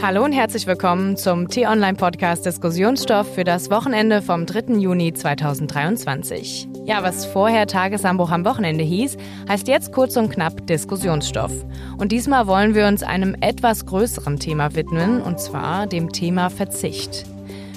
Hallo und herzlich willkommen zum T-Online-Podcast Diskussionsstoff für das Wochenende vom 3. Juni 2023. Ja, was vorher Tagesanbruch am Wochenende hieß, heißt jetzt kurz und knapp Diskussionsstoff. Und diesmal wollen wir uns einem etwas größeren Thema widmen, und zwar dem Thema Verzicht.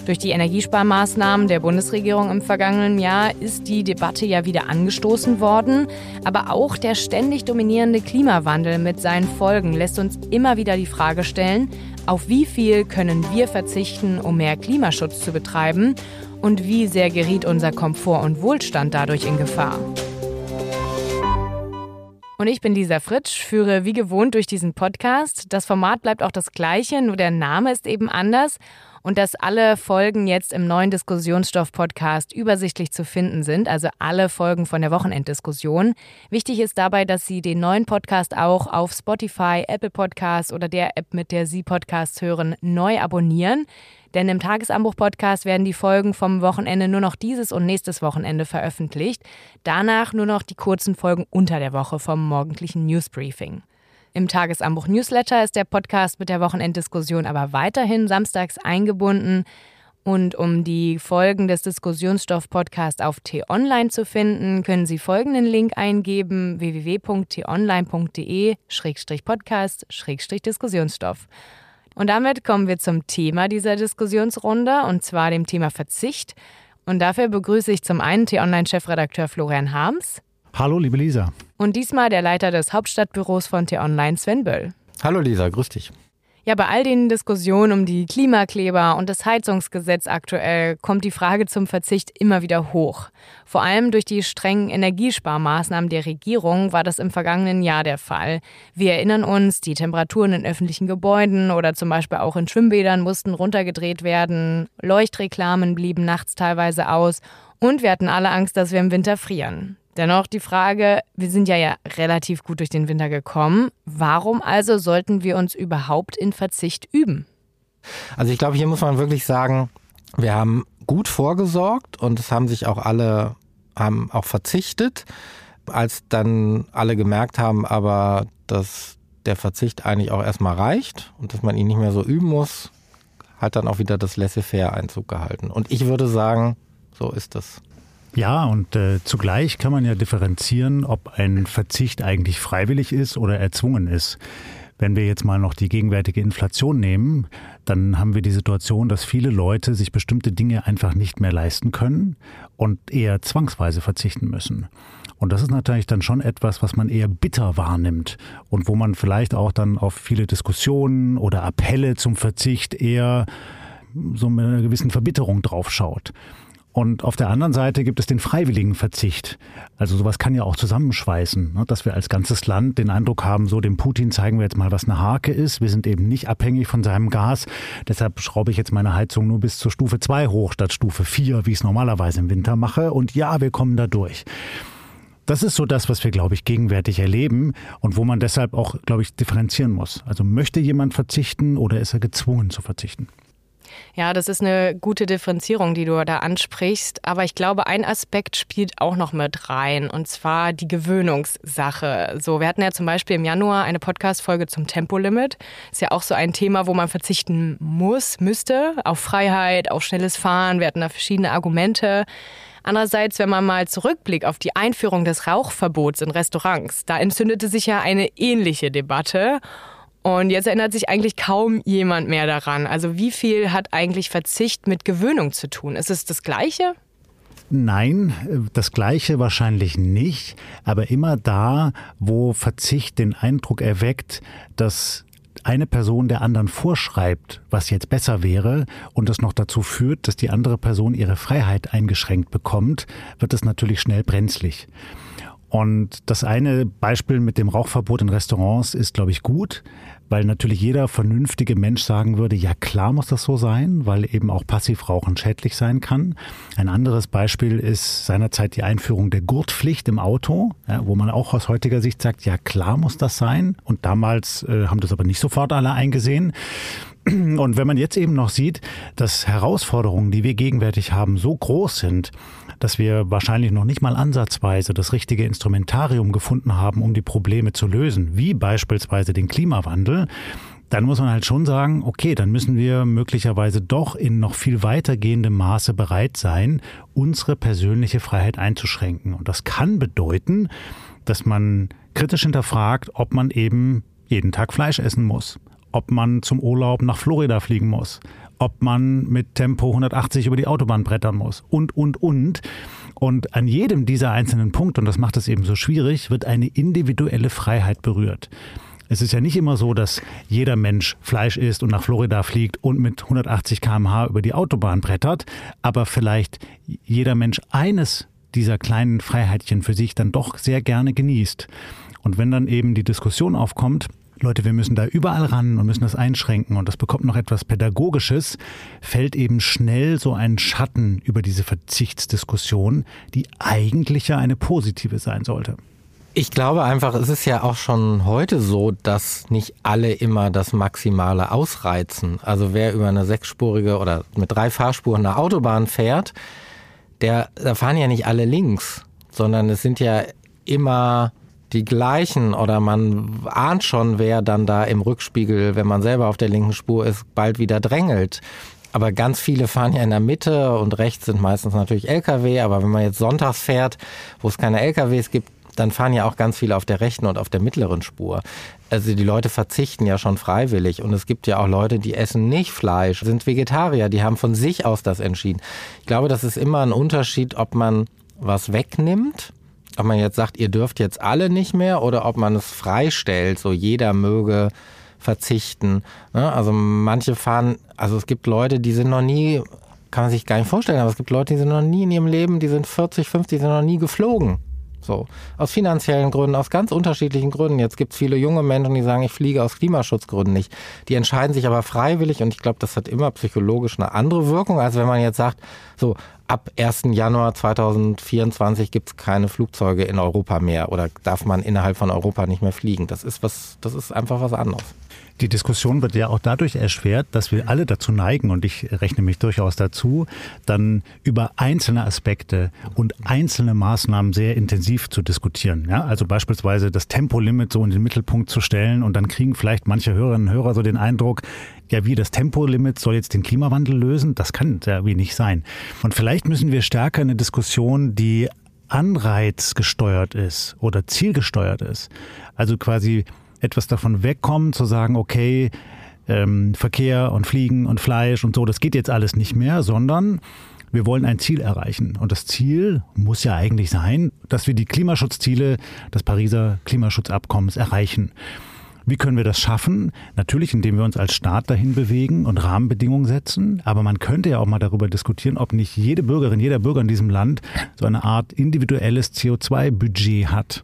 Durch die Energiesparmaßnahmen der Bundesregierung im vergangenen Jahr ist die Debatte ja wieder angestoßen worden. Aber auch der ständig dominierende Klimawandel mit seinen Folgen lässt uns immer wieder die Frage stellen, auf wie viel können wir verzichten, um mehr Klimaschutz zu betreiben? Und wie sehr geriet unser Komfort und Wohlstand dadurch in Gefahr? Und ich bin Lisa Fritsch, führe wie gewohnt durch diesen Podcast. Das Format bleibt auch das gleiche, nur der Name ist eben anders und dass alle Folgen jetzt im neuen Diskussionsstoff-Podcast übersichtlich zu finden sind, also alle Folgen von der Wochenenddiskussion. Wichtig ist dabei, dass Sie den neuen Podcast auch auf Spotify, Apple Podcasts oder der App, mit der Sie Podcasts hören, neu abonnieren. Denn im Tagesanbruch-Podcast werden die Folgen vom Wochenende nur noch dieses und nächstes Wochenende veröffentlicht. Danach nur noch die kurzen Folgen unter der Woche vom morgendlichen Newsbriefing. Im Tagesanbruch Newsletter ist der Podcast mit der Wochenenddiskussion aber weiterhin samstags eingebunden. Und um die Folgen des Diskussionsstoff-Podcasts auf t-online zu finden, können Sie folgenden Link eingeben: www.t-online.de-podcast-diskussionsstoff. Und damit kommen wir zum Thema dieser Diskussionsrunde, und zwar dem Thema Verzicht. Und dafür begrüße ich zum einen T-Online-Chefredakteur Florian Harms. Hallo, liebe Lisa. Und diesmal der Leiter des Hauptstadtbüros von T-Online, Sven Böll. Hallo Lisa, grüß dich. Ja, bei all den Diskussionen um die Klimakleber und das Heizungsgesetz aktuell kommt die Frage zum Verzicht immer wieder hoch. Vor allem durch die strengen Energiesparmaßnahmen der Regierung war das im vergangenen Jahr der Fall. Wir erinnern uns, die Temperaturen in öffentlichen Gebäuden oder zum Beispiel auch in Schwimmbädern mussten runtergedreht werden, Leuchtreklamen blieben nachts teilweise aus und wir hatten alle Angst, dass wir im Winter frieren. Dennoch die Frage, wir sind ja, ja relativ gut durch den Winter gekommen. Warum also sollten wir uns überhaupt in Verzicht üben? Also ich glaube, hier muss man wirklich sagen, wir haben gut vorgesorgt und es haben sich auch alle haben auch verzichtet, als dann alle gemerkt haben, aber dass der Verzicht eigentlich auch erstmal reicht und dass man ihn nicht mehr so üben muss, hat dann auch wieder das Laissez-faire Einzug gehalten. Und ich würde sagen, so ist das. Ja, und äh, zugleich kann man ja differenzieren, ob ein Verzicht eigentlich freiwillig ist oder erzwungen ist. Wenn wir jetzt mal noch die gegenwärtige Inflation nehmen, dann haben wir die Situation, dass viele Leute sich bestimmte Dinge einfach nicht mehr leisten können und eher zwangsweise verzichten müssen. Und das ist natürlich dann schon etwas, was man eher bitter wahrnimmt und wo man vielleicht auch dann auf viele Diskussionen oder Appelle zum Verzicht eher so mit einer gewissen Verbitterung draufschaut. Und auf der anderen Seite gibt es den freiwilligen Verzicht. Also sowas kann ja auch zusammenschweißen, ne? dass wir als ganzes Land den Eindruck haben, so dem Putin zeigen wir jetzt mal, was eine Hake ist. Wir sind eben nicht abhängig von seinem Gas. Deshalb schraube ich jetzt meine Heizung nur bis zur Stufe 2 hoch statt Stufe 4, wie ich es normalerweise im Winter mache. Und ja, wir kommen da durch. Das ist so das, was wir, glaube ich, gegenwärtig erleben und wo man deshalb auch, glaube ich, differenzieren muss. Also möchte jemand verzichten oder ist er gezwungen zu verzichten? Ja, das ist eine gute Differenzierung, die du da ansprichst. Aber ich glaube, ein Aspekt spielt auch noch mit rein, und zwar die Gewöhnungssache. So, wir hatten ja zum Beispiel im Januar eine Podcast-Folge zum Tempolimit. Ist ja auch so ein Thema, wo man verzichten muss, müsste, auf Freiheit, auf schnelles Fahren. Wir hatten da verschiedene Argumente. Andererseits, wenn man mal zurückblickt auf die Einführung des Rauchverbots in Restaurants, da entzündete sich ja eine ähnliche Debatte. Und jetzt erinnert sich eigentlich kaum jemand mehr daran. Also wie viel hat eigentlich Verzicht mit Gewöhnung zu tun? Ist es das Gleiche? Nein, das Gleiche wahrscheinlich nicht, aber immer da, wo Verzicht den Eindruck erweckt, dass eine Person der anderen vorschreibt, was jetzt besser wäre und das noch dazu führt, dass die andere Person ihre Freiheit eingeschränkt bekommt, wird es natürlich schnell brenzlig. Und das eine Beispiel mit dem Rauchverbot in Restaurants ist, glaube ich, gut, weil natürlich jeder vernünftige Mensch sagen würde, ja klar muss das so sein, weil eben auch Passivrauchen schädlich sein kann. Ein anderes Beispiel ist seinerzeit die Einführung der Gurtpflicht im Auto, ja, wo man auch aus heutiger Sicht sagt, ja klar muss das sein. Und damals äh, haben das aber nicht sofort alle eingesehen. Und wenn man jetzt eben noch sieht, dass Herausforderungen, die wir gegenwärtig haben, so groß sind, dass wir wahrscheinlich noch nicht mal ansatzweise das richtige Instrumentarium gefunden haben, um die Probleme zu lösen, wie beispielsweise den Klimawandel, dann muss man halt schon sagen, okay, dann müssen wir möglicherweise doch in noch viel weitergehendem Maße bereit sein, unsere persönliche Freiheit einzuschränken. Und das kann bedeuten, dass man kritisch hinterfragt, ob man eben jeden Tag Fleisch essen muss, ob man zum Urlaub nach Florida fliegen muss, ob man mit Tempo 180 über die Autobahn brettern muss und, und, und. Und an jedem dieser einzelnen Punkte, und das macht es eben so schwierig, wird eine individuelle Freiheit berührt. Es ist ja nicht immer so, dass jeder Mensch Fleisch isst und nach Florida fliegt und mit 180 km/h über die Autobahn brettert, aber vielleicht jeder Mensch eines dieser kleinen Freiheitchen für sich dann doch sehr gerne genießt. Und wenn dann eben die Diskussion aufkommt, Leute, wir müssen da überall ran und müssen das einschränken und das bekommt noch etwas Pädagogisches, fällt eben schnell so ein Schatten über diese Verzichtsdiskussion, die eigentlich ja eine positive sein sollte. Ich glaube einfach, es ist ja auch schon heute so, dass nicht alle immer das Maximale ausreizen. Also wer über eine sechsspurige oder mit drei Fahrspuren eine Autobahn fährt, der, da fahren ja nicht alle links, sondern es sind ja immer die gleichen oder man ahnt schon, wer dann da im Rückspiegel, wenn man selber auf der linken Spur ist, bald wieder drängelt. Aber ganz viele fahren ja in der Mitte und rechts sind meistens natürlich Lkw. Aber wenn man jetzt sonntags fährt, wo es keine Lkws gibt, dann fahren ja auch ganz viele auf der rechten und auf der mittleren Spur. Also die Leute verzichten ja schon freiwillig und es gibt ja auch Leute, die essen nicht Fleisch, sind Vegetarier, die haben von sich aus das entschieden. Ich glaube, das ist immer ein Unterschied, ob man was wegnimmt, ob man jetzt sagt, ihr dürft jetzt alle nicht mehr oder ob man es freistellt, so jeder möge verzichten. Ne? Also manche fahren, also es gibt Leute, die sind noch nie, kann man sich gar nicht vorstellen, aber es gibt Leute, die sind noch nie in ihrem Leben, die sind 40, 50, die sind noch nie geflogen. So. Aus finanziellen Gründen, aus ganz unterschiedlichen Gründen. Jetzt gibt es viele junge Menschen, die sagen, ich fliege aus Klimaschutzgründen nicht. Die entscheiden sich aber freiwillig und ich glaube, das hat immer psychologisch eine andere Wirkung, als wenn man jetzt sagt, so ab 1. Januar 2024 gibt es keine Flugzeuge in Europa mehr oder darf man innerhalb von Europa nicht mehr fliegen. Das ist was, das ist einfach was anderes. Die Diskussion wird ja auch dadurch erschwert, dass wir alle dazu neigen, und ich rechne mich durchaus dazu, dann über einzelne Aspekte und einzelne Maßnahmen sehr intensiv zu diskutieren. Ja, also beispielsweise das Tempolimit so in den Mittelpunkt zu stellen und dann kriegen vielleicht manche Hörerinnen und Hörer so den Eindruck, ja, wie das Tempolimit soll jetzt den Klimawandel lösen? Das kann sehr wenig sein. Und vielleicht müssen wir stärker eine Diskussion, die anreizgesteuert ist oder zielgesteuert ist. Also quasi etwas davon wegkommen, zu sagen, okay, ähm, Verkehr und Fliegen und Fleisch und so, das geht jetzt alles nicht mehr, sondern wir wollen ein Ziel erreichen. Und das Ziel muss ja eigentlich sein, dass wir die Klimaschutzziele des Pariser Klimaschutzabkommens erreichen. Wie können wir das schaffen? Natürlich, indem wir uns als Staat dahin bewegen und Rahmenbedingungen setzen. Aber man könnte ja auch mal darüber diskutieren, ob nicht jede Bürgerin, jeder Bürger in diesem Land so eine Art individuelles CO2-Budget hat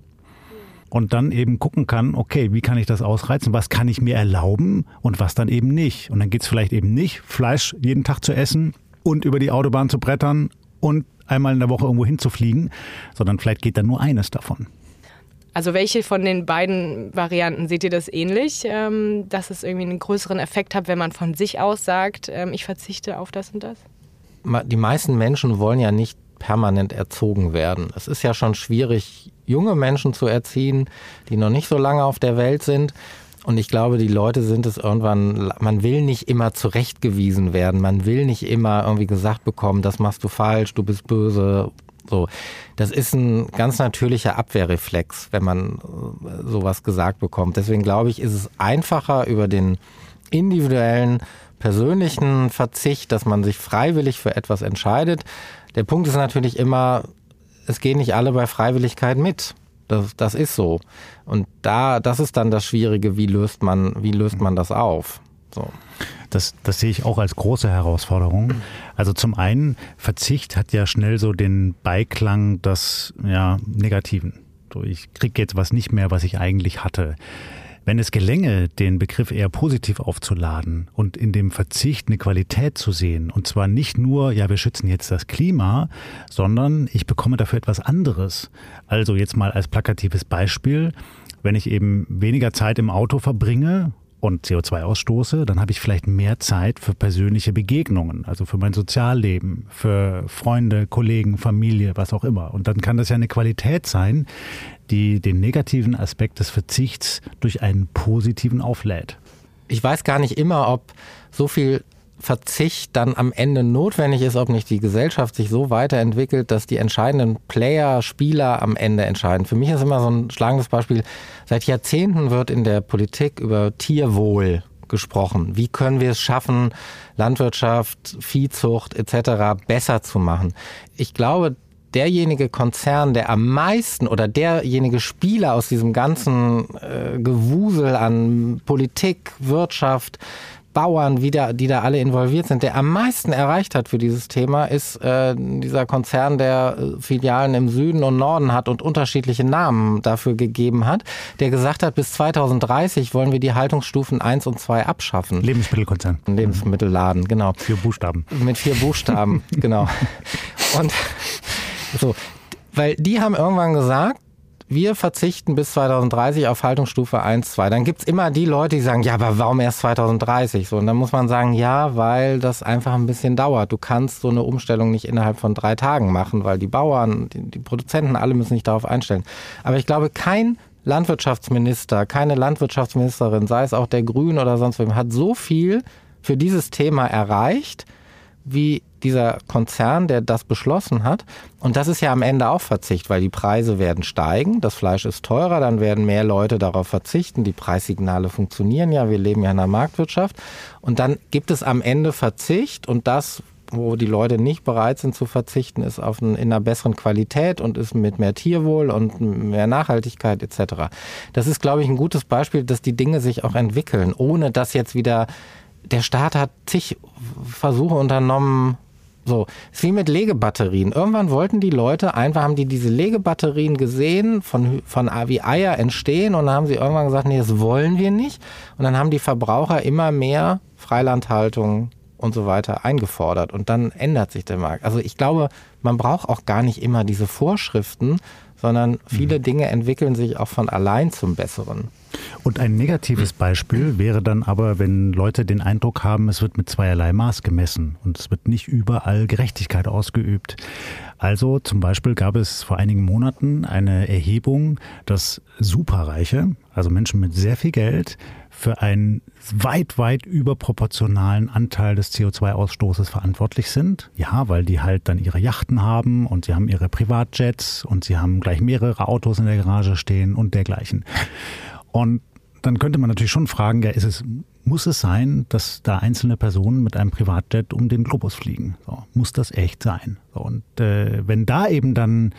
und dann eben gucken kann, okay, wie kann ich das ausreizen, was kann ich mir erlauben und was dann eben nicht. Und dann geht es vielleicht eben nicht, Fleisch jeden Tag zu essen und über die Autobahn zu brettern und einmal in der Woche irgendwo hinzufliegen, sondern vielleicht geht dann nur eines davon. Also welche von den beiden Varianten seht ihr das ähnlich, ähm, dass es irgendwie einen größeren Effekt hat, wenn man von sich aus sagt, ähm, ich verzichte auf das und das? Die meisten Menschen wollen ja nicht permanent erzogen werden. Es ist ja schon schwierig, junge Menschen zu erziehen, die noch nicht so lange auf der Welt sind. Und ich glaube, die Leute sind es irgendwann, man will nicht immer zurechtgewiesen werden, man will nicht immer irgendwie gesagt bekommen, das machst du falsch, du bist böse. So, das ist ein ganz natürlicher Abwehrreflex, wenn man äh, sowas gesagt bekommt. Deswegen glaube ich, ist es einfacher über den individuellen, persönlichen Verzicht, dass man sich freiwillig für etwas entscheidet, der Punkt ist natürlich immer, es gehen nicht alle bei Freiwilligkeit mit. Das, das ist so. Und da, das ist dann das Schwierige, wie löst man, wie löst man das auf? So. Das, das sehe ich auch als große Herausforderung. Also zum einen, Verzicht hat ja schnell so den Beiklang des ja, Negativen. So, ich kriege jetzt was nicht mehr, was ich eigentlich hatte. Wenn es gelänge, den Begriff eher positiv aufzuladen und in dem Verzicht eine Qualität zu sehen, und zwar nicht nur, ja, wir schützen jetzt das Klima, sondern ich bekomme dafür etwas anderes. Also jetzt mal als plakatives Beispiel, wenn ich eben weniger Zeit im Auto verbringe und CO2 ausstoße, dann habe ich vielleicht mehr Zeit für persönliche Begegnungen, also für mein Sozialleben, für Freunde, Kollegen, Familie, was auch immer. Und dann kann das ja eine Qualität sein, die den negativen Aspekt des Verzichts durch einen positiven auflädt. ich weiß gar nicht immer, ob so viel Verzicht dann am Ende notwendig ist, ob nicht die Gesellschaft sich so weiterentwickelt, dass die entscheidenden Player, Spieler am Ende entscheiden. Für mich ist immer so ein schlagendes Beispiel, seit Jahrzehnten wird in der Politik über Tierwohl gesprochen. Wie können wir es schaffen, Landwirtschaft, Viehzucht etc. besser zu machen? Ich glaube, derjenige Konzern, der am meisten oder derjenige Spieler aus diesem ganzen äh, Gewusel an Politik, Wirtschaft, Bauern, wie da, die da alle involviert sind, der am meisten erreicht hat für dieses Thema, ist äh, dieser Konzern, der äh, Filialen im Süden und Norden hat und unterschiedliche Namen dafür gegeben hat, der gesagt hat, bis 2030 wollen wir die Haltungsstufen 1 und 2 abschaffen. Lebensmittelkonzern. Lebensmittelladen, genau. Vier Buchstaben. Mit vier Buchstaben, genau. Und so, weil die haben irgendwann gesagt, wir verzichten bis 2030 auf Haltungsstufe 1, 2. Dann gibt's immer die Leute, die sagen, ja, aber warum erst 2030? So, und dann muss man sagen, ja, weil das einfach ein bisschen dauert. Du kannst so eine Umstellung nicht innerhalb von drei Tagen machen, weil die Bauern, die, die Produzenten, alle müssen sich darauf einstellen. Aber ich glaube, kein Landwirtschaftsminister, keine Landwirtschaftsministerin, sei es auch der Grünen oder sonst wem, hat so viel für dieses Thema erreicht, wie dieser Konzern, der das beschlossen hat. Und das ist ja am Ende auch Verzicht, weil die Preise werden steigen, das Fleisch ist teurer, dann werden mehr Leute darauf verzichten, die Preissignale funktionieren ja, wir leben ja in einer Marktwirtschaft. Und dann gibt es am Ende Verzicht und das, wo die Leute nicht bereit sind zu verzichten, ist auf ein, in einer besseren Qualität und ist mit mehr Tierwohl und mehr Nachhaltigkeit etc. Das ist, glaube ich, ein gutes Beispiel, dass die Dinge sich auch entwickeln, ohne dass jetzt wieder der Staat hat zig Versuche unternommen, so, ist wie mit Legebatterien. Irgendwann wollten die Leute einfach, haben die diese Legebatterien gesehen, von, von wie Eier entstehen und dann haben sie irgendwann gesagt, nee, das wollen wir nicht. Und dann haben die Verbraucher immer mehr Freilandhaltung und so weiter eingefordert und dann ändert sich der Markt. Also ich glaube, man braucht auch gar nicht immer diese Vorschriften, sondern viele mhm. Dinge entwickeln sich auch von allein zum Besseren. Und ein negatives Beispiel wäre dann aber, wenn Leute den Eindruck haben, es wird mit zweierlei Maß gemessen und es wird nicht überall Gerechtigkeit ausgeübt. Also zum Beispiel gab es vor einigen Monaten eine Erhebung, dass Superreiche, also Menschen mit sehr viel Geld, für einen weit, weit überproportionalen Anteil des CO2-Ausstoßes verantwortlich sind. Ja, weil die halt dann ihre Yachten haben und sie haben ihre Privatjets und sie haben gleich mehrere Autos in der Garage stehen und dergleichen. Und dann könnte man natürlich schon fragen, ja, ist es, muss es sein, dass da einzelne Personen mit einem Privatjet um den Globus fliegen? So, muss das echt sein? So, und äh, wenn da eben dann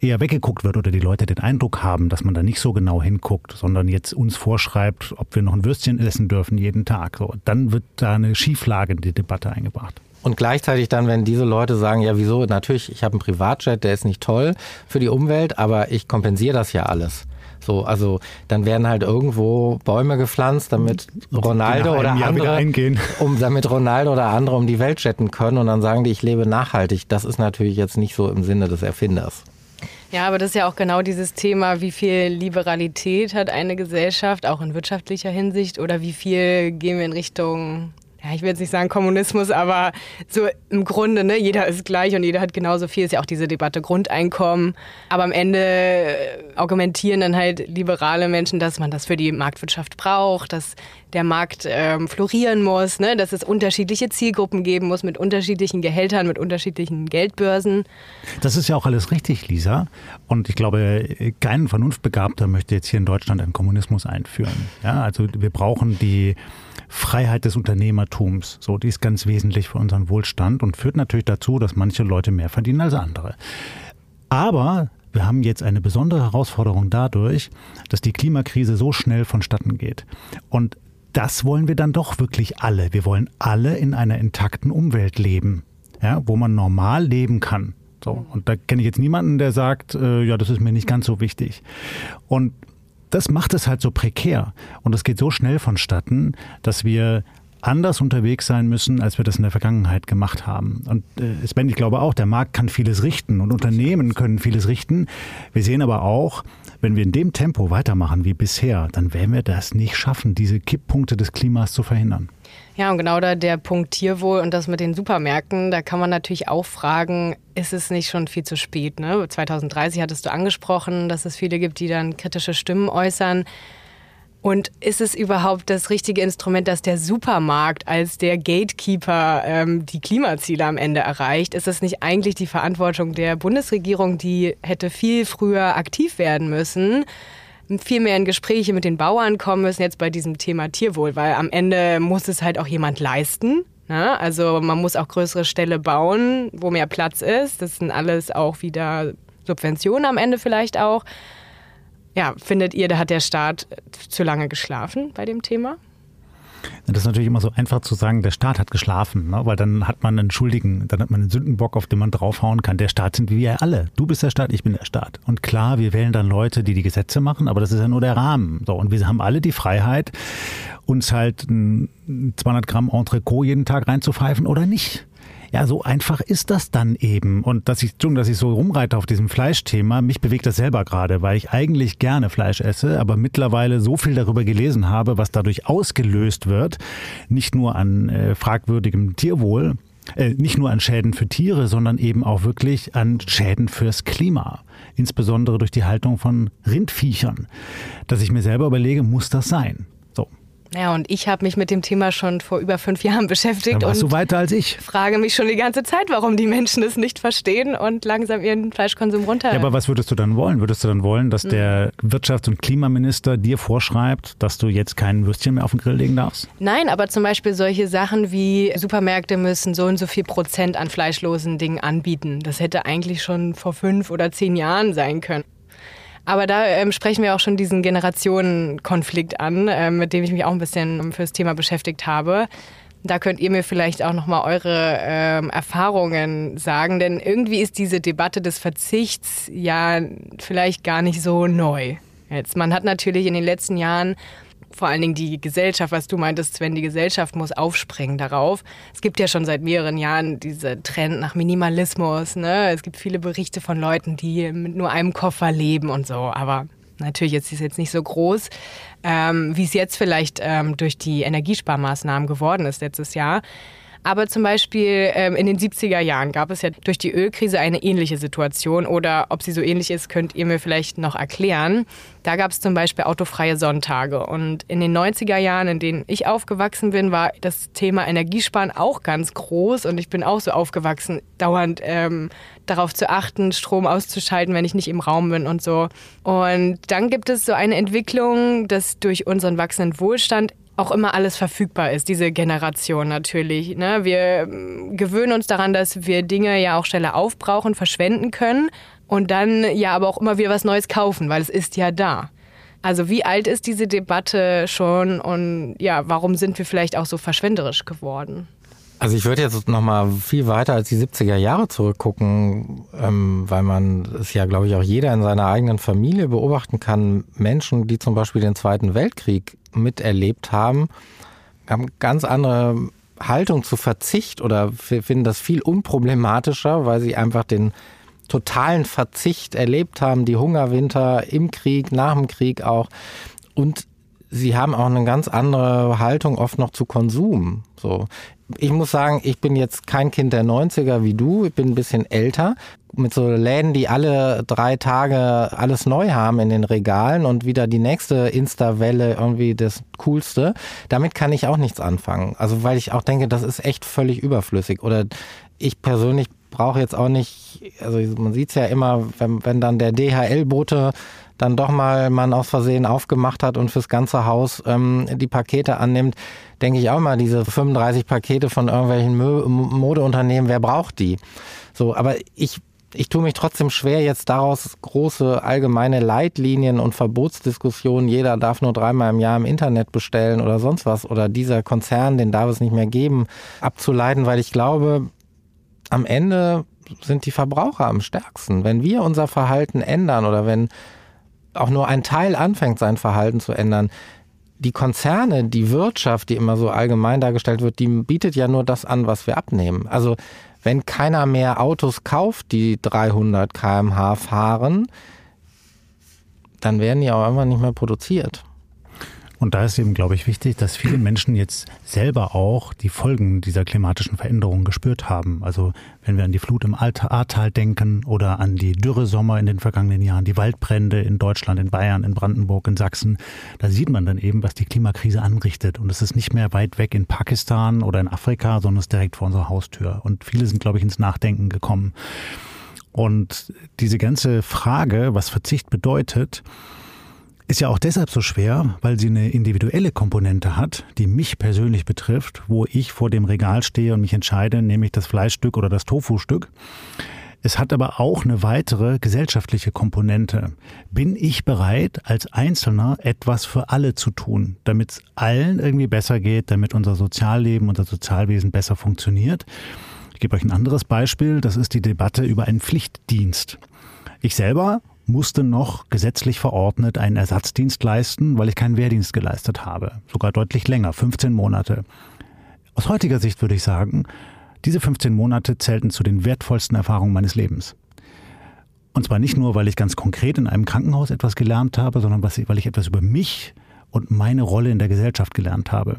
eher weggeguckt wird oder die Leute den Eindruck haben, dass man da nicht so genau hinguckt, sondern jetzt uns vorschreibt, ob wir noch ein Würstchen essen dürfen jeden Tag. So, dann wird da eine Schieflage in die Debatte eingebracht. Und gleichzeitig dann, wenn diese Leute sagen, ja wieso, natürlich, ich habe einen Privatjet, der ist nicht toll für die Umwelt, aber ich kompensiere das ja alles. So, also dann werden halt irgendwo Bäume gepflanzt, damit Ronaldo oder andere, um damit Ronaldo oder andere um die Welt jetten können und dann sagen die, ich lebe nachhaltig. Das ist natürlich jetzt nicht so im Sinne des Erfinders. Ja, aber das ist ja auch genau dieses Thema, wie viel Liberalität hat eine Gesellschaft, auch in wirtschaftlicher Hinsicht, oder wie viel gehen wir in Richtung ja, ich will jetzt nicht sagen Kommunismus, aber so im Grunde, ne, jeder ist gleich und jeder hat genauso viel, ist ja auch diese Debatte Grundeinkommen. Aber am Ende äh, argumentieren dann halt liberale Menschen, dass man das für die Marktwirtschaft braucht, dass der Markt ähm, florieren muss, ne, dass es unterschiedliche Zielgruppen geben muss mit unterschiedlichen Gehältern, mit unterschiedlichen Geldbörsen. Das ist ja auch alles richtig, Lisa. Und ich glaube, kein Vernunftbegabter möchte jetzt hier in Deutschland einen Kommunismus einführen. Ja, also wir brauchen die Freiheit des Unternehmertums. So, die ist ganz wesentlich für unseren Wohlstand und führt natürlich dazu, dass manche Leute mehr verdienen als andere. Aber wir haben jetzt eine besondere Herausforderung dadurch, dass die Klimakrise so schnell vonstatten geht. Und das wollen wir dann doch wirklich alle. Wir wollen alle in einer intakten Umwelt leben, ja, wo man normal leben kann. So, und da kenne ich jetzt niemanden, der sagt, äh, ja, das ist mir nicht ganz so wichtig. Und das macht es halt so prekär. Und es geht so schnell vonstatten, dass wir anders unterwegs sein müssen, als wir das in der Vergangenheit gemacht haben. Und äh, Sven, ich glaube auch, der Markt kann vieles richten und Unternehmen können vieles richten. Wir sehen aber auch, wenn wir in dem Tempo weitermachen wie bisher, dann werden wir das nicht schaffen, diese Kipppunkte des Klimas zu verhindern. Ja, und genau da der Punkt Tierwohl und das mit den Supermärkten, da kann man natürlich auch fragen, ist es nicht schon viel zu spät? Ne? 2030 hattest du angesprochen, dass es viele gibt, die dann kritische Stimmen äußern. Und ist es überhaupt das richtige Instrument, dass der Supermarkt als der Gatekeeper ähm, die Klimaziele am Ende erreicht? Ist es nicht eigentlich die Verantwortung der Bundesregierung, die hätte viel früher aktiv werden müssen? viel mehr in Gespräche mit den Bauern kommen müssen jetzt bei diesem Thema Tierwohl, weil am Ende muss es halt auch jemand leisten. Ne? Also man muss auch größere Ställe bauen, wo mehr Platz ist. Das sind alles auch wieder Subventionen am Ende vielleicht auch. Ja, findet ihr, da hat der Staat zu lange geschlafen bei dem Thema? Das ist natürlich immer so einfach zu sagen, der Staat hat geschlafen, ne? weil dann hat man einen Schuldigen, dann hat man einen Sündenbock, auf den man draufhauen kann. Der Staat sind wir alle. Du bist der Staat, ich bin der Staat. Und klar, wir wählen dann Leute, die die Gesetze machen, aber das ist ja nur der Rahmen. So, und wir haben alle die Freiheit, uns halt 200 Gramm Entrecot jeden Tag reinzupfeifen oder nicht. Ja, so einfach ist das dann eben. Und dass ich, dass ich so rumreite auf diesem Fleischthema, mich bewegt das selber gerade, weil ich eigentlich gerne Fleisch esse, aber mittlerweile so viel darüber gelesen habe, was dadurch ausgelöst wird, nicht nur an äh, fragwürdigem Tierwohl, äh, nicht nur an Schäden für Tiere, sondern eben auch wirklich an Schäden fürs Klima. Insbesondere durch die Haltung von Rindviechern. Dass ich mir selber überlege, muss das sein? Ja, und ich habe mich mit dem Thema schon vor über fünf Jahren beschäftigt. Dann warst und du weiter als ich. Frage mich schon die ganze Zeit, warum die Menschen es nicht verstehen und langsam ihren Fleischkonsum runter. Ja, aber was würdest du dann wollen? Würdest du dann wollen, dass mhm. der Wirtschafts- und Klimaminister dir vorschreibt, dass du jetzt kein Würstchen mehr auf den Grill legen darfst? Nein, aber zum Beispiel solche Sachen wie Supermärkte müssen so und so viel Prozent an fleischlosen Dingen anbieten. Das hätte eigentlich schon vor fünf oder zehn Jahren sein können. Aber da ähm, sprechen wir auch schon diesen Generationenkonflikt an, äh, mit dem ich mich auch ein bisschen fürs Thema beschäftigt habe. Da könnt ihr mir vielleicht auch nochmal eure ähm, Erfahrungen sagen, denn irgendwie ist diese Debatte des Verzichts ja vielleicht gar nicht so neu. Jetzt, man hat natürlich in den letzten Jahren vor allen Dingen die Gesellschaft, was du meintest, Sven, die Gesellschaft muss aufspringen darauf. Es gibt ja schon seit mehreren Jahren diese Trend nach Minimalismus. Ne? Es gibt viele Berichte von Leuten, die mit nur einem Koffer leben und so. Aber natürlich ist es jetzt nicht so groß, ähm, wie es jetzt vielleicht ähm, durch die Energiesparmaßnahmen geworden ist letztes Jahr. Aber zum Beispiel ähm, in den 70er Jahren gab es ja durch die Ölkrise eine ähnliche Situation. Oder ob sie so ähnlich ist, könnt ihr mir vielleicht noch erklären. Da gab es zum Beispiel autofreie Sonntage. Und in den 90er Jahren, in denen ich aufgewachsen bin, war das Thema Energiesparen auch ganz groß. Und ich bin auch so aufgewachsen, dauernd ähm, darauf zu achten, Strom auszuschalten, wenn ich nicht im Raum bin und so. Und dann gibt es so eine Entwicklung, dass durch unseren wachsenden Wohlstand auch immer alles verfügbar ist, diese Generation natürlich. Ne? Wir ähm, gewöhnen uns daran, dass wir Dinge ja auch schneller aufbrauchen, verschwenden können und dann ja aber auch immer wieder was Neues kaufen, weil es ist ja da. Also wie alt ist diese Debatte schon und ja, warum sind wir vielleicht auch so verschwenderisch geworden? Also ich würde jetzt noch mal viel weiter als die 70er Jahre zurückgucken, ähm, weil man es ja, glaube ich, auch jeder in seiner eigenen Familie beobachten kann. Menschen, die zum Beispiel den Zweiten Weltkrieg miterlebt haben, haben ganz andere Haltung zu Verzicht oder finden das viel unproblematischer, weil sie einfach den totalen Verzicht erlebt haben, die Hungerwinter im Krieg, nach dem Krieg auch. Und sie haben auch eine ganz andere Haltung oft noch zu Konsum. So. Ich muss sagen, ich bin jetzt kein Kind der 90er wie du, ich bin ein bisschen älter. Mit so Läden, die alle drei Tage alles neu haben in den Regalen und wieder die nächste Insta-Welle irgendwie das Coolste. Damit kann ich auch nichts anfangen. Also weil ich auch denke, das ist echt völlig überflüssig. Oder ich persönlich brauche jetzt auch nicht, also man sieht es ja immer, wenn, wenn dann der DHL-Bote dann doch mal man aus Versehen aufgemacht hat und fürs ganze Haus ähm, die Pakete annimmt, denke ich auch mal, diese 35 Pakete von irgendwelchen Mö Modeunternehmen, wer braucht die? So, aber ich ich tue mich trotzdem schwer, jetzt daraus große allgemeine Leitlinien und Verbotsdiskussionen, jeder darf nur dreimal im Jahr im Internet bestellen oder sonst was, oder dieser Konzern, den darf es nicht mehr geben, abzuleiten, weil ich glaube, am Ende sind die Verbraucher am stärksten. Wenn wir unser Verhalten ändern oder wenn auch nur ein Teil anfängt, sein Verhalten zu ändern, die Konzerne, die Wirtschaft, die immer so allgemein dargestellt wird, die bietet ja nur das an, was wir abnehmen. Also wenn keiner mehr Autos kauft, die 300 km/h fahren, dann werden die auch einfach nicht mehr produziert. Und da ist eben, glaube ich, wichtig, dass viele Menschen jetzt selber auch die Folgen dieser klimatischen Veränderungen gespürt haben. Also wenn wir an die Flut im Ahrtal denken oder an die Dürresommer in den vergangenen Jahren, die Waldbrände in Deutschland, in Bayern, in Brandenburg, in Sachsen, da sieht man dann eben, was die Klimakrise anrichtet. Und es ist nicht mehr weit weg in Pakistan oder in Afrika, sondern es ist direkt vor unserer Haustür. Und viele sind, glaube ich, ins Nachdenken gekommen. Und diese ganze Frage, was Verzicht bedeutet, ist ja auch deshalb so schwer, weil sie eine individuelle Komponente hat, die mich persönlich betrifft, wo ich vor dem Regal stehe und mich entscheide, nehme ich das Fleischstück oder das Tofu-Stück. Es hat aber auch eine weitere gesellschaftliche Komponente. Bin ich bereit, als Einzelner etwas für alle zu tun, damit es allen irgendwie besser geht, damit unser Sozialleben, unser Sozialwesen besser funktioniert? Ich gebe euch ein anderes Beispiel. Das ist die Debatte über einen Pflichtdienst. Ich selber musste noch gesetzlich verordnet einen Ersatzdienst leisten, weil ich keinen Wehrdienst geleistet habe. Sogar deutlich länger, 15 Monate. Aus heutiger Sicht würde ich sagen, diese 15 Monate zählten zu den wertvollsten Erfahrungen meines Lebens. Und zwar nicht nur, weil ich ganz konkret in einem Krankenhaus etwas gelernt habe, sondern weil ich etwas über mich und meine Rolle in der Gesellschaft gelernt habe.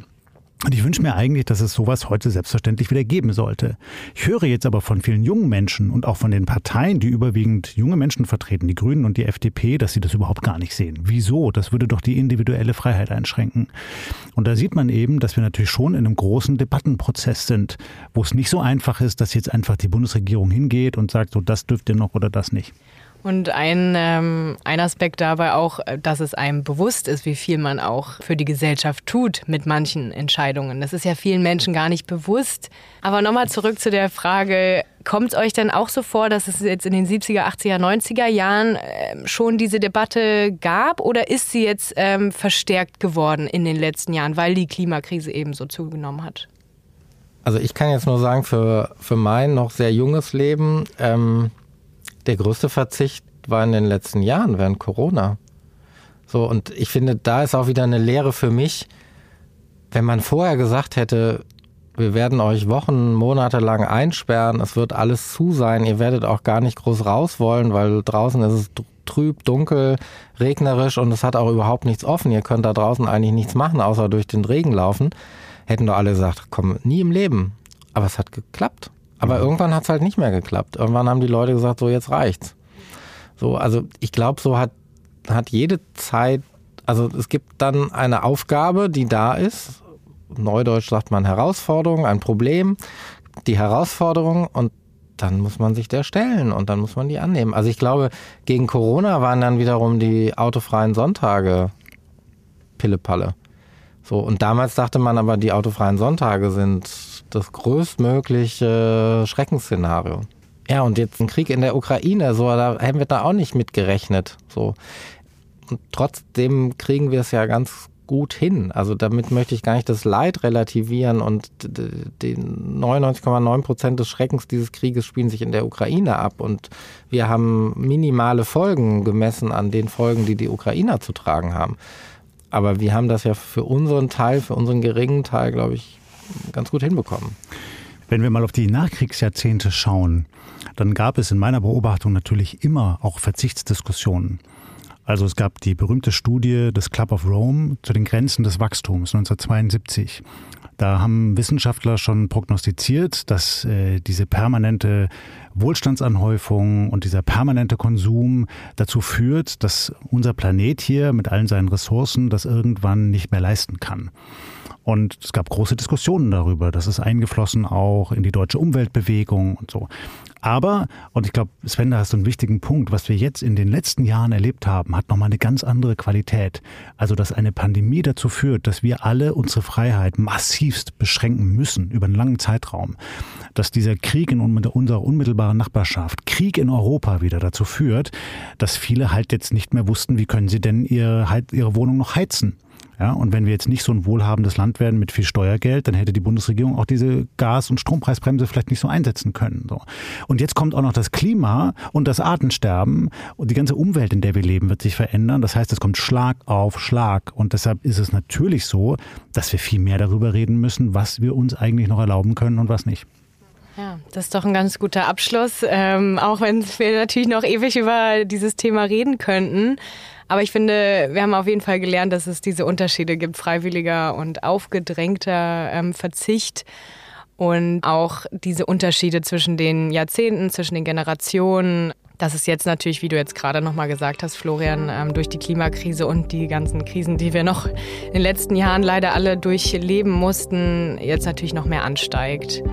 Und ich wünsche mir eigentlich, dass es sowas heute selbstverständlich wieder geben sollte. Ich höre jetzt aber von vielen jungen Menschen und auch von den Parteien, die überwiegend junge Menschen vertreten, die Grünen und die FDP, dass sie das überhaupt gar nicht sehen. Wieso? Das würde doch die individuelle Freiheit einschränken. Und da sieht man eben, dass wir natürlich schon in einem großen Debattenprozess sind, wo es nicht so einfach ist, dass jetzt einfach die Bundesregierung hingeht und sagt, so das dürft ihr noch oder das nicht. Und ein, ähm, ein Aspekt dabei auch, dass es einem bewusst ist, wie viel man auch für die Gesellschaft tut mit manchen Entscheidungen. Das ist ja vielen Menschen gar nicht bewusst. Aber nochmal zurück zu der Frage, kommt es euch denn auch so vor, dass es jetzt in den 70er, 80er, 90er Jahren äh, schon diese Debatte gab oder ist sie jetzt ähm, verstärkt geworden in den letzten Jahren, weil die Klimakrise eben so zugenommen hat? Also ich kann jetzt nur sagen, für, für mein noch sehr junges Leben, ähm, der größte Verzicht war in den letzten Jahren während Corona. So, und ich finde, da ist auch wieder eine Lehre für mich, wenn man vorher gesagt hätte, wir werden euch Wochen, Monate lang einsperren, es wird alles zu sein, ihr werdet auch gar nicht groß raus wollen, weil draußen ist es trüb, dunkel, regnerisch und es hat auch überhaupt nichts offen. Ihr könnt da draußen eigentlich nichts machen, außer durch den Regen laufen. Hätten doch alle gesagt, komm, nie im Leben. Aber es hat geklappt. Aber mhm. irgendwann hat es halt nicht mehr geklappt. Irgendwann haben die Leute gesagt, so jetzt reicht's. So, also ich glaube, so hat, hat jede Zeit, also es gibt dann eine Aufgabe, die da ist. Neudeutsch sagt man Herausforderung, ein Problem, die Herausforderung und dann muss man sich der stellen und dann muss man die annehmen. Also ich glaube, gegen Corona waren dann wiederum die autofreien Sonntage Pillepalle. So, und damals dachte man aber, die autofreien Sonntage sind das größtmögliche Schreckensszenario. Ja, und jetzt ein Krieg in der Ukraine, so, da haben wir da auch nicht mit gerechnet. So. Und trotzdem kriegen wir es ja ganz gut hin. Also damit möchte ich gar nicht das Leid relativieren und die 99,9 Prozent des Schreckens dieses Krieges spielen sich in der Ukraine ab und wir haben minimale Folgen gemessen an den Folgen, die die Ukrainer zu tragen haben. Aber wir haben das ja für unseren Teil, für unseren geringen Teil, glaube ich, ganz gut hinbekommen. Wenn wir mal auf die Nachkriegsjahrzehnte schauen, dann gab es in meiner Beobachtung natürlich immer auch Verzichtsdiskussionen. Also es gab die berühmte Studie des Club of Rome zu den Grenzen des Wachstums 1972. Da haben Wissenschaftler schon prognostiziert, dass äh, diese permanente Wohlstandsanhäufung und dieser permanente Konsum dazu führt, dass unser Planet hier mit allen seinen Ressourcen das irgendwann nicht mehr leisten kann. Und es gab große Diskussionen darüber. Das ist eingeflossen auch in die deutsche Umweltbewegung und so. Aber, und ich glaube, Sven, da hast du einen wichtigen Punkt, was wir jetzt in den letzten Jahren erlebt haben, hat nochmal eine ganz andere Qualität. Also, dass eine Pandemie dazu führt, dass wir alle unsere Freiheit massivst beschränken müssen über einen langen Zeitraum. Dass dieser Krieg in unserer unmittelbaren Nachbarschaft, Krieg in Europa wieder dazu führt, dass viele halt jetzt nicht mehr wussten, wie können sie denn ihre, ihre Wohnung noch heizen. Ja, und wenn wir jetzt nicht so ein wohlhabendes Land werden mit viel Steuergeld, dann hätte die Bundesregierung auch diese Gas- und Strompreisbremse vielleicht nicht so einsetzen können. So. Und jetzt kommt auch noch das Klima und das Artensterben und die ganze Umwelt, in der wir leben, wird sich verändern. Das heißt, es kommt Schlag auf Schlag. Und deshalb ist es natürlich so, dass wir viel mehr darüber reden müssen, was wir uns eigentlich noch erlauben können und was nicht. Ja, das ist doch ein ganz guter Abschluss, ähm, auch wenn wir natürlich noch ewig über dieses Thema reden könnten. Aber ich finde, wir haben auf jeden Fall gelernt, dass es diese Unterschiede gibt, freiwilliger und aufgedrängter ähm, Verzicht und auch diese Unterschiede zwischen den Jahrzehnten, zwischen den Generationen. Das ist jetzt natürlich, wie du jetzt gerade nochmal gesagt hast, Florian, ähm, durch die Klimakrise und die ganzen Krisen, die wir noch in den letzten Jahren leider alle durchleben mussten, jetzt natürlich noch mehr ansteigt.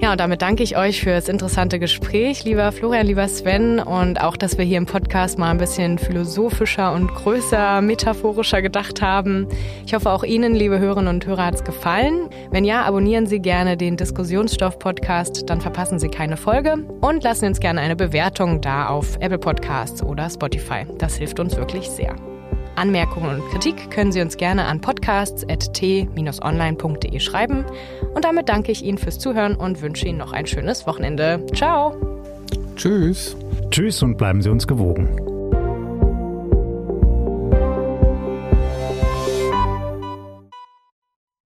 Ja, und damit danke ich euch für das interessante Gespräch, lieber Florian, lieber Sven, und auch, dass wir hier im Podcast mal ein bisschen philosophischer und größer, metaphorischer gedacht haben. Ich hoffe, auch Ihnen, liebe Hörerinnen und Hörer, hat es gefallen. Wenn ja, abonnieren Sie gerne den Diskussionsstoff-Podcast, dann verpassen Sie keine Folge und lassen uns gerne eine Bewertung da auf Apple Podcasts oder Spotify. Das hilft uns wirklich sehr. Anmerkungen und Kritik können Sie uns gerne an podcasts.t-online.de schreiben. Und damit danke ich Ihnen fürs Zuhören und wünsche Ihnen noch ein schönes Wochenende. Ciao. Tschüss. Tschüss und bleiben Sie uns gewogen.